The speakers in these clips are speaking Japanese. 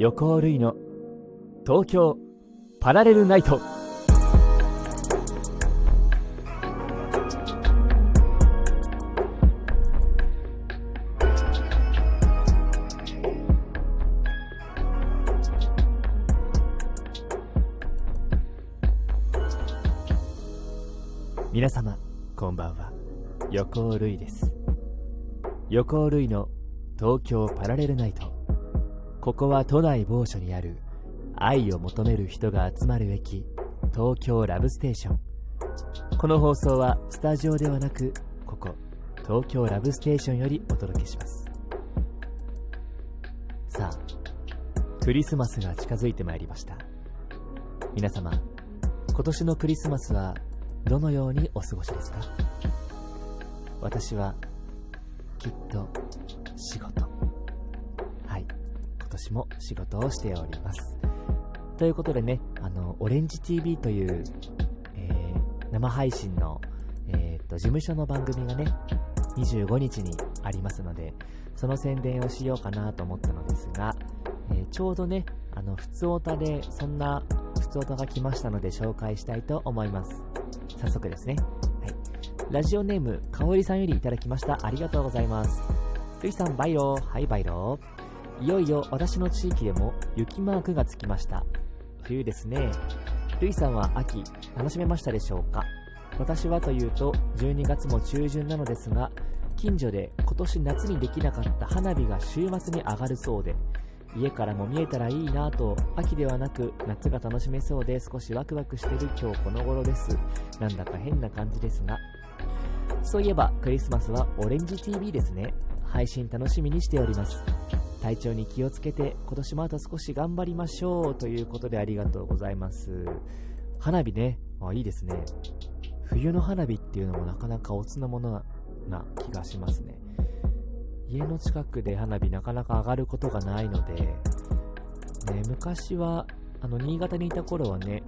横尾類の。東京パラレルナイト。皆様こんばんは。横尾類です。横尾類の東京パラレルナイト。ここは都内某所にある愛を求める人が集まる駅東京ラブステーション。この放送はスタジオではなくここ東京ラブステーションよりお届けします。さあクリスマスが近づいてまいりました。皆様今年のクリスマスはどのようにお過ごしですか？私はきっと仕事。年も仕事をしておりますということでねあのオレンジ TV という、えー、生配信の、えー、っと事務所の番組がね25日にありますのでその宣伝をしようかなと思ったのですが、えー、ちょうどねあの普通オタでそんなふつおたが来ましたので紹介したいと思います早速ですね。はい。ラジオネーム、かおりさんよりいただきました。ありがとうございます。ルイさん、バイロー。はい、バイロー。いよいよ私の地域でも雪マークがつきました。冬ですね。ルイさんは秋、楽しめましたでしょうか？私はというと、12月も中旬なのですが、近所で今年夏にできなかった花火が週末に上がるそうで、家からも見えたらいいなと秋ではなく夏が楽しめそうで少しワクワクしてる今日この頃です。なんだか変な感じですが。そういえばクリスマスはオレンジ TV ですね。配信楽しみにしております。体調に気をつけて今年もあと少し頑張りましょうということでありがとうございます。花火ね。あいいですね。冬の花火っていうのもなかなかおつなものな気がしますね。家の近くで花火なかなか上がることがないので、ね、昔は、あの、新潟にいた頃はね、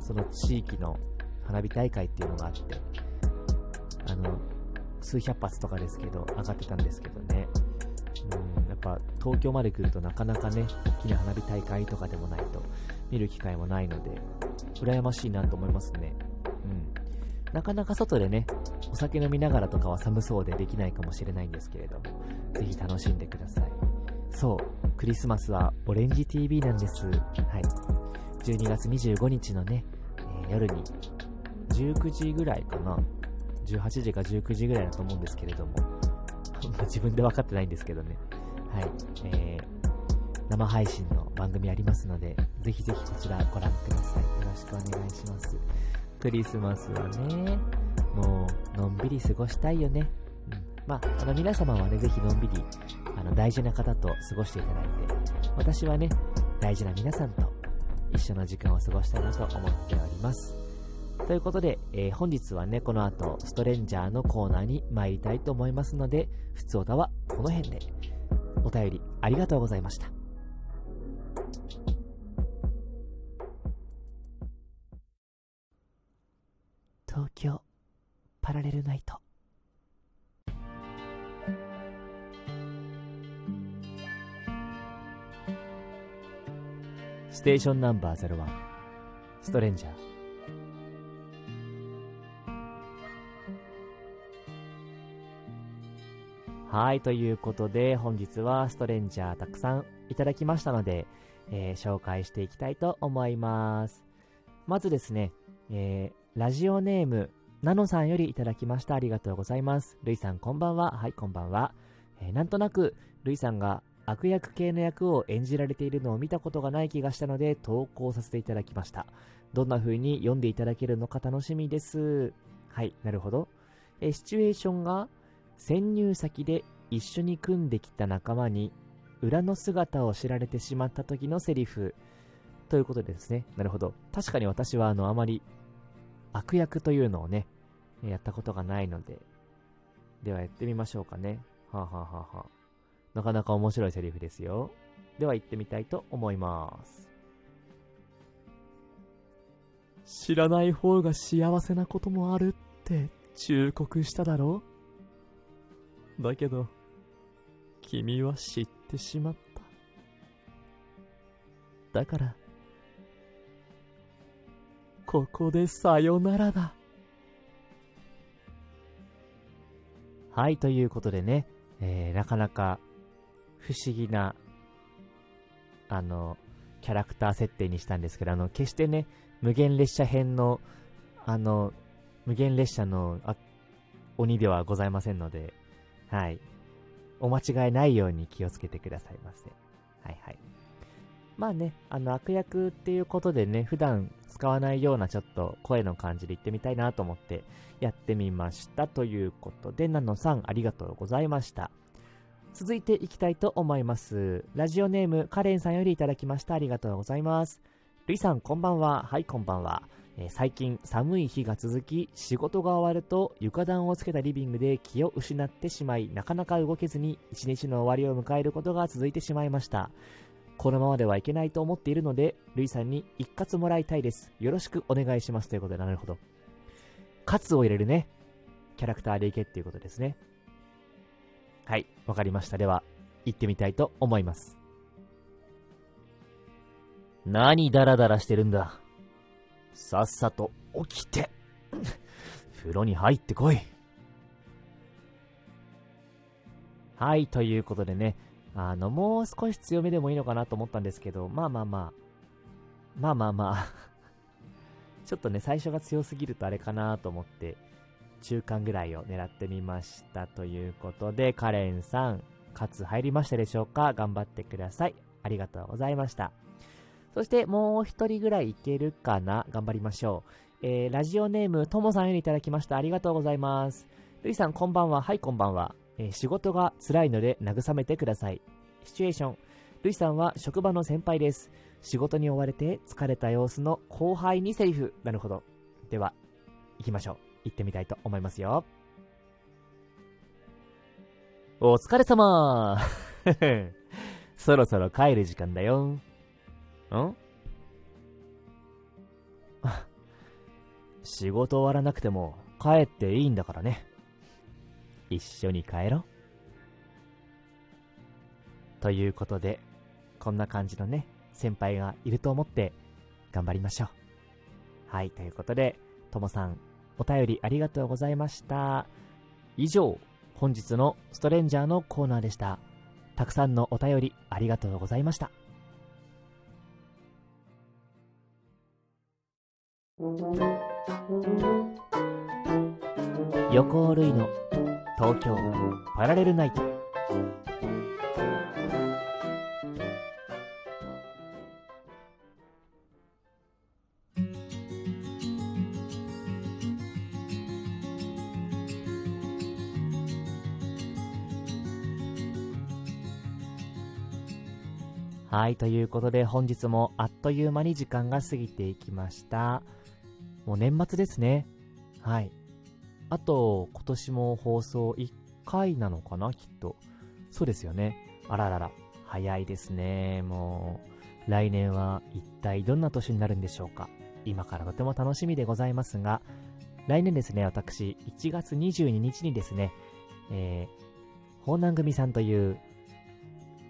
その地域の花火大会っていうのがあって、あの、数百発とかですけど、上がってたんですけどね、うん、ぱ東京まで来るとなかなかね、大きな花火大会とかでもないと見る機会もないので、羨ましいなと思いますね。うん。なかなか外でね、お酒飲みながらとかは寒そうでできないかもしれないんですけれども、ぜひ楽しんでください。そう、クリスマスはオレンジ TV なんです。はい。12月25日のね、えー、夜に19時ぐらいかな。18時か19時ぐらいだと思うんですけれども、自分で分かってないんですけどね。はい。えー、生配信の番組ありますので、ぜひぜひこちらご覧ください。よろしくお願いします。クリスマスはね、もう、のんびり過ごしたいよね。うん。まあ、あの、皆様はね、ぜひのんびり、あの、大事な方と過ごしていただいて、私はね、大事な皆さんと一緒の時間を過ごしたいなと思っております。ということで、えー、本日はね、この後、ストレンジャーのコーナーに参りたいと思いますので、ふつおたはこの辺で。お便りありがとうございました。東京パラレルナイト。ステーションナンバー01ストレンジャー。はい、ということで、本日はストレンジャーたくさんいただきましたので、えー、紹介していきたいと思います。まずですね、えー、ラジオネーム、ナノさんよりいただきました。ありがとうございます。ルイさん、こんばんは。はい、こんばんは。えー、なんとなく、ルイさんが悪役系の役を演じられているのを見たことがない気がしたので、投稿させていただきました。どんな風に読んでいただけるのか楽しみです。はい、なるほど。え、シチュエーションが、潜入先で一緒に組んできた仲間に、裏の姿を知られてしまった時のセリフ。ということでですね。なるほど。確かに私は、あの、あまり悪役というのをね、やったことがないので、ではやってみましょうかね。はあ、はあははあ、なかなか面白いセリフですよ。では行ってみたいと思います。知らない方が幸せなこともあるって忠告しただろうだけど、君は知ってしまった。だから、ここでさよならだ。はい、ということでね、えー、なかなか不思議な、あの、キャラクター設定にしたんですけど、あの、決してね、無限列車編の、あの、無限列車のあ鬼ではございませんので、はい。お間違いないように気をつけてくださいませ。はいはい。まあね、あの悪役っていうことでね、普段使わないようなちょっと声の感じで言ってみたいなと思ってやってみましたということで、ナノさんありがとうございました。続いていきたいと思います。ラジオネームカレンさんよりいただきましたありがとうございます。ルイさんこんばんは。はい、こんばんは。えー、最近寒い日が続き、仕事が終わると床暖をつけたリビングで気を失ってしまい、なかなか動けずに一日の終わりを迎えることが続いてしまいました。このままではいけないと思っているので、ルイさんに一括もらいたいです。よろしくお願いします。ということで、なるほど。カツを入れるね、キャラクターでいけっていうことですね。はい、わかりました。では、行ってみたいと思います。何ダラダラしてるんだ。さっさと起きて、風呂に入ってこい。はい、ということでね、あの、もう少し強めでもいいのかなと思ったんですけど、まあまあまあ、まあまあまあ ちょっとね、最初が強すぎるとあれかなと思って、中間ぐらいを狙ってみましたということで、カレンさん、カツ入りましたでしょうか？頑張ってください。ありがとうございました。そしてもう一人ぐらいいけるかな？頑張りましょう。えー、ラジオネーム、ともさんよりいただきました。ありがとうございます。ルイさん、こんばんは。はい、こんばんは。えー、仕事が辛いので慰めてください。シチュエーション。ルイさんは職場の先輩です。仕事に追われて疲れた様子の後輩にセリフ。なるほど。では、行きましょう。行ってみたいと思いますよ。お疲れ様 そろそろ帰る時間だよ。ん？仕事終わらなくても帰っていいんだからね。一緒に帰ろ。ということで、こんな感じのね、先輩がいると思って頑張りましょう。はい、ということで、ともさん、お便りありがとうございました。以上、本日のストレンジャーのコーナーでした。たくさんのお便りありがとうございました。横尾類の東京パラレルナイトはい、ということで本日もあっという間に時間が過ぎていきました。もう年末ですね。はい。あと、今年も放送1回なのかな、きっと。そうですよね。あららら。早いですね。もう、来年は一体どんな年になるんでしょうか。今からとても楽しみでございますが、来年ですね、私、1月22日にですね、えー、法南組さんという、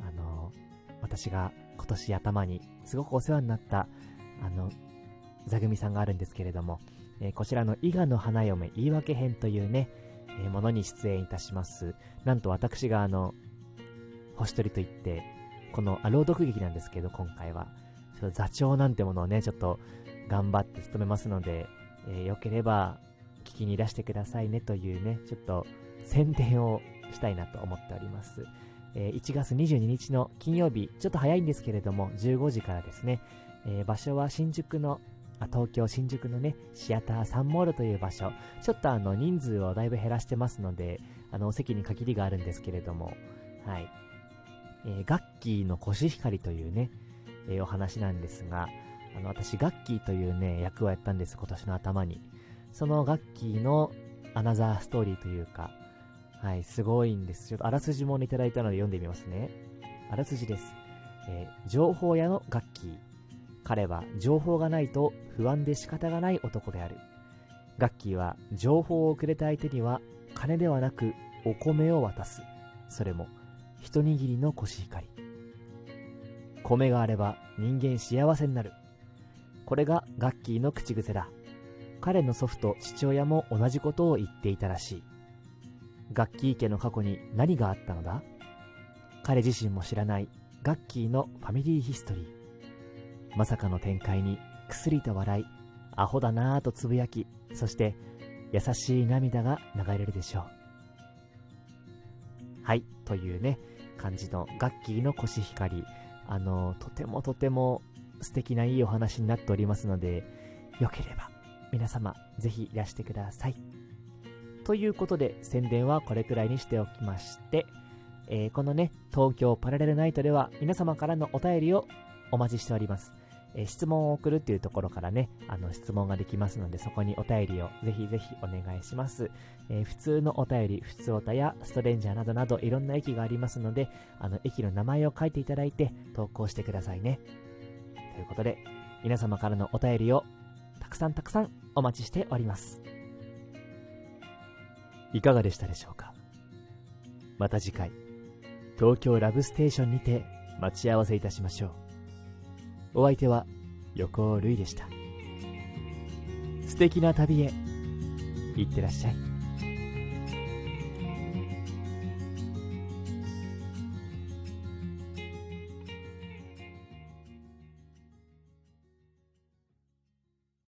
あの、私が今年頭にすごくお世話になった、あの、座組さんがあるんですけれども、えー、こちらの伊賀の花嫁言い訳編というね、えー、ものに出演いたします。なんと私があの、星取りといって、この、あ、朗読劇なんですけど、今回は。ちょっと座長なんてものをね、ちょっと頑張って務めますので、えー、よければ聞きに出してくださいねというね、ちょっと宣伝をしたいなと思っております。えー、1月22日の金曜日、ちょっと早いんですけれども、15時からですね、えー、場所は新宿の東京新宿のね、シアターサンモールという場所、ちょっとあの人数をだいぶ減らしてますので、あのお席に限りがあるんですけれども、はい。えー、ガッキーのコシヒカリというね、えー、お話なんですが、あの私ガッキーというね、役をやったんです、今年の頭に。そのガッキーのアナザーストーリーというか、はい、すごいんです。ちょっとあらすじもいただいたので読んでみますね。あらすじです。えー、情報屋のガッキー。彼は情報がないと不安で仕方がない男である。ガッキーは情報をくれた相手には金ではなくお米を渡す。それも一握りのコシヒカリ。米があれば人間幸せになる。これがガッキーの口癖だ。彼の祖父と父親も同じことを言っていたらしい。ガッキー家の過去に何があったのだ？彼自身も知らないガッキーのファミリーヒストリー。まさかの展開にくすりと笑い、アホだなぁとつぶやき、そして優しい涙が流れるでしょう。はい、というね、感じのガッキーのコシヒカリ。あの、とてもとても素敵ないいお話になっておりますので、よければ皆様ぜひいらしてください。ということで宣伝はこれくらいにしておきまして、えー、このね、東京パラレルナイトでは皆様からのお便りをお待ちしております。え、質問を送るっていうところからね、あの質問ができますので、そこにお便りをぜひぜひお願いします。えー、普通のお便り、普通おたやストレンジャーなどなどいろんな駅がありますので、あの駅の名前を書いていただいて投稿してくださいね。ということで、皆様からのお便りをたくさんたくさんお待ちしております。いかがでしたでしょうか？また次回、東京ラブステーションにて待ち合わせいたしましょう。お相手は横尾類でした。素敵な旅へ、いってらっしゃい。